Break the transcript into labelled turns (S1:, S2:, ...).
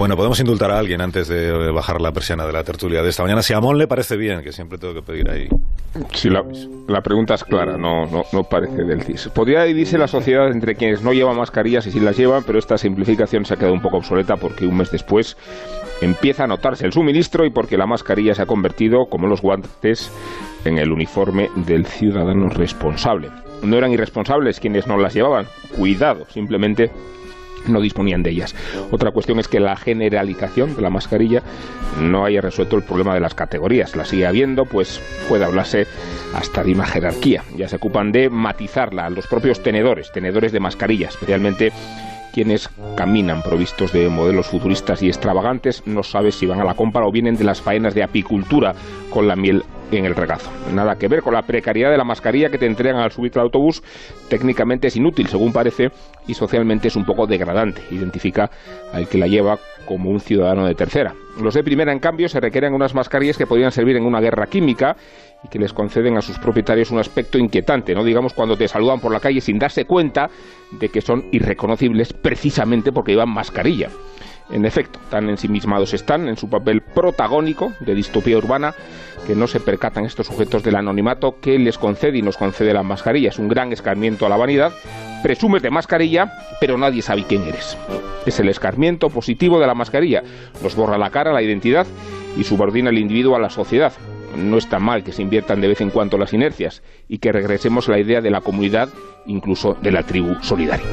S1: Bueno, podemos indultar a alguien antes de bajar la persiana de la tertulia de esta mañana. Si a Mon le parece bien, que siempre tengo que pedir ahí.
S2: Sí, la, pregunta es clara, no, no, no parece del CIS. Podría dividirse la sociedad entre quienes no llevan mascarillas y sí las llevan, pero esta simplificación se ha quedado un poco obsoleta porque un mes después empieza a notarse el suministro y porque la mascarilla se ha convertido, como los guantes, en el uniforme del ciudadano responsable. No eran irresponsables quienes no las llevaban, cuidado, simplemente no disponían de ellas. Otra cuestión es que la generalización de la mascarilla no haya resuelto el problema de las categorías. La sigue habiendo, pues puede hablarse hasta de una jerarquía. Ya se ocupan de matizarla los propios tenedores, tenedores de mascarilla, especialmente quienes caminan provistos de modelos futuristas y extravagantes, no sabes si van a la compra o vienen de las faenas de apicultura con la miel en el regazo. Nada que ver con la precariedad de la mascarilla que te entregan al subirte al autobús. Técnicamente es inútil, según parece, y socialmente es un poco degradante. Identifica al que la lleva como un ciudadano de tercera. Los de primera, en cambio, se requieren unas mascarillas que podrían servir en una guerra química y que les conceden a sus propietarios un aspecto inquietante, ¿no? Digamos cuando te saludan por la calle sin darse cuenta de que son irreconocibles precisamente porque llevan mascarilla. En efecto, tan ensimismados están en su papel protagónico de distopía urbana que no se percatan estos sujetos del anonimato que les concede y nos concede la mascarilla. Es un gran escarmiento a la vanidad. Presumes de mascarilla, pero nadie sabe quién eres. Es el escarmiento positivo de la mascarilla. Nos borra la cara, la identidad y subordina al individuo a la sociedad. No está mal que se inviertan de vez en cuando las inercias y que regresemos a la idea de la comunidad, incluso de la tribu solidaria.